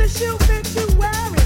I can't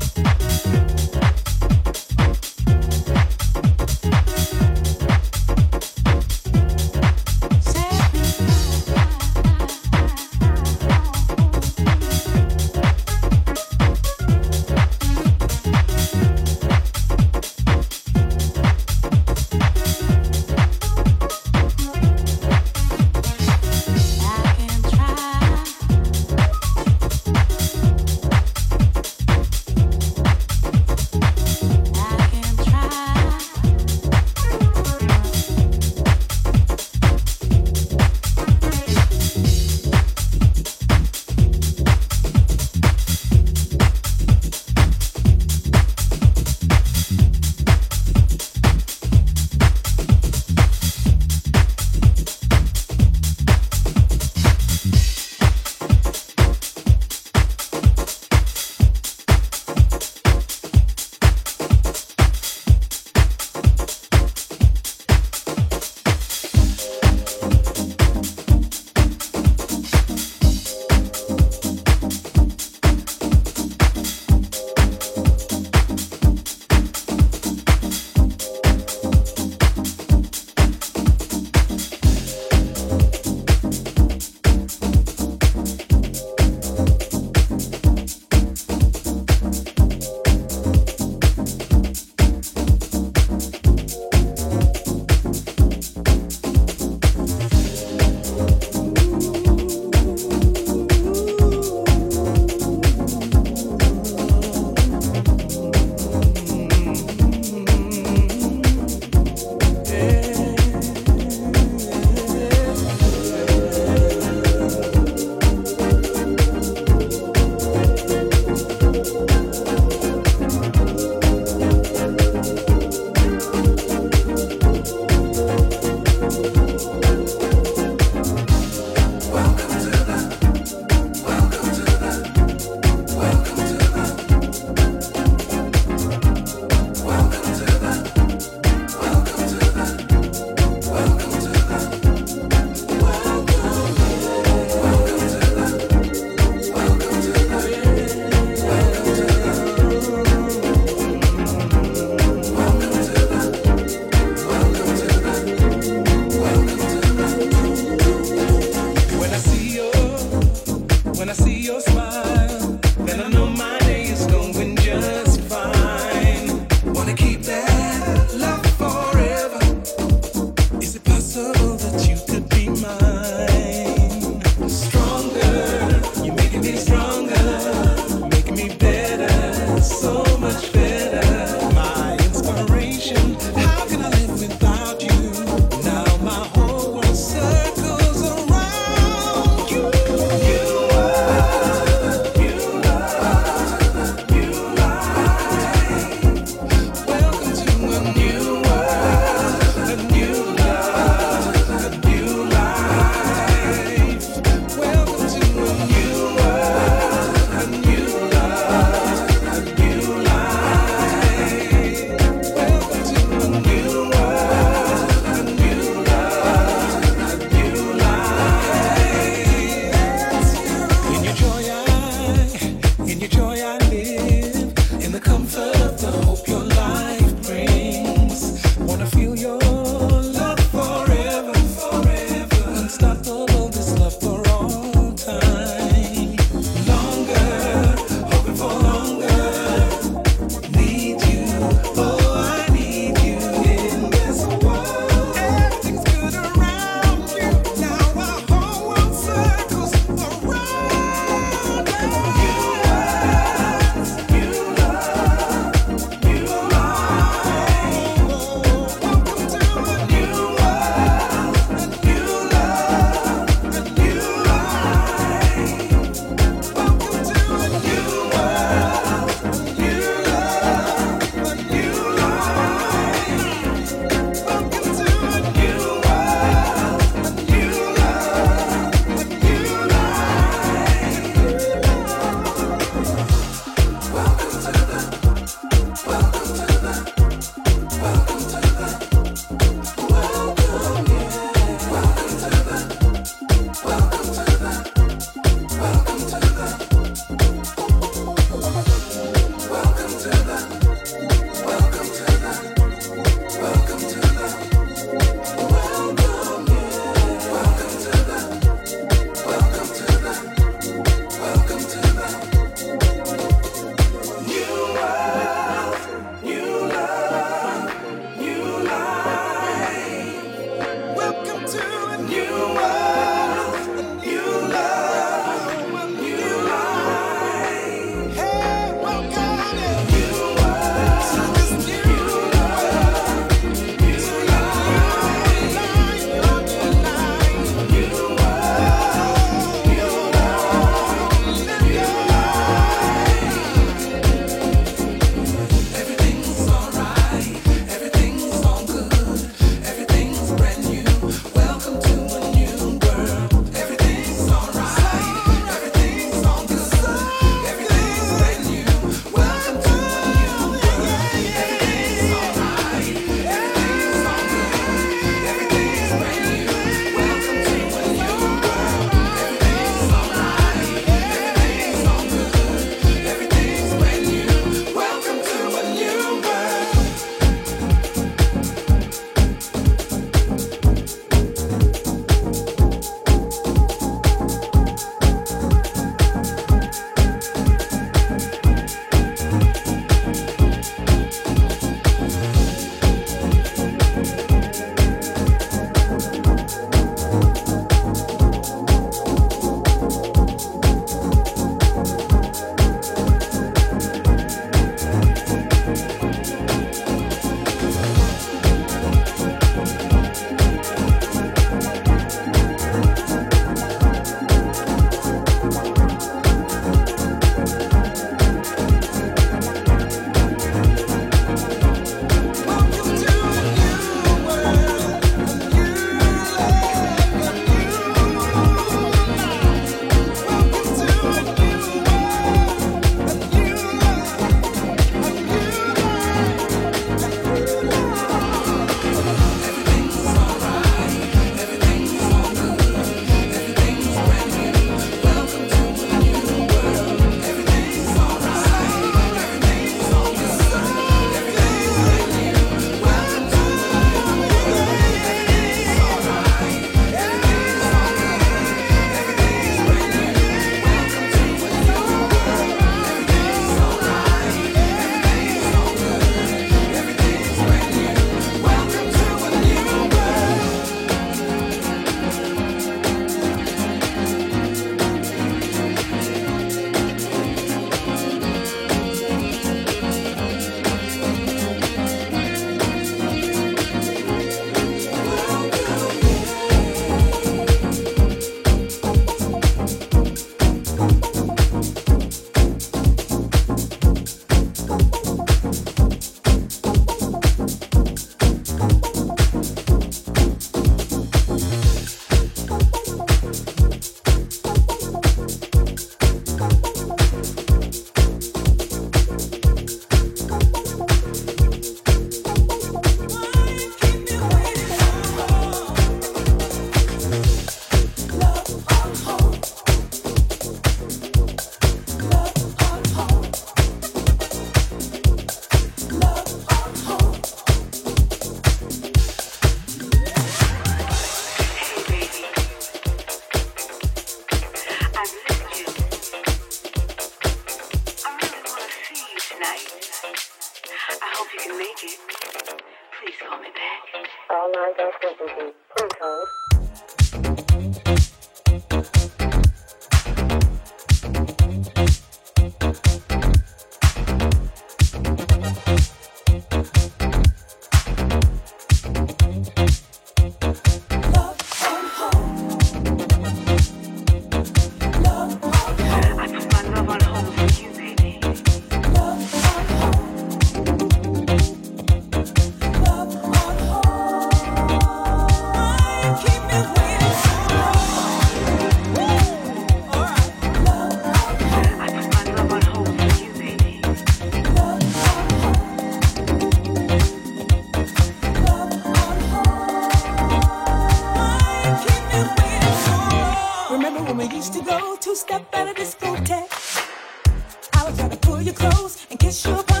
would try to pull you close and kiss your upon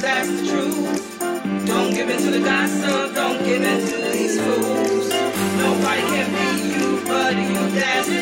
that's the truth. Don't give in to the gossip, don't give in to these fools. Nobody can be you, but you, that's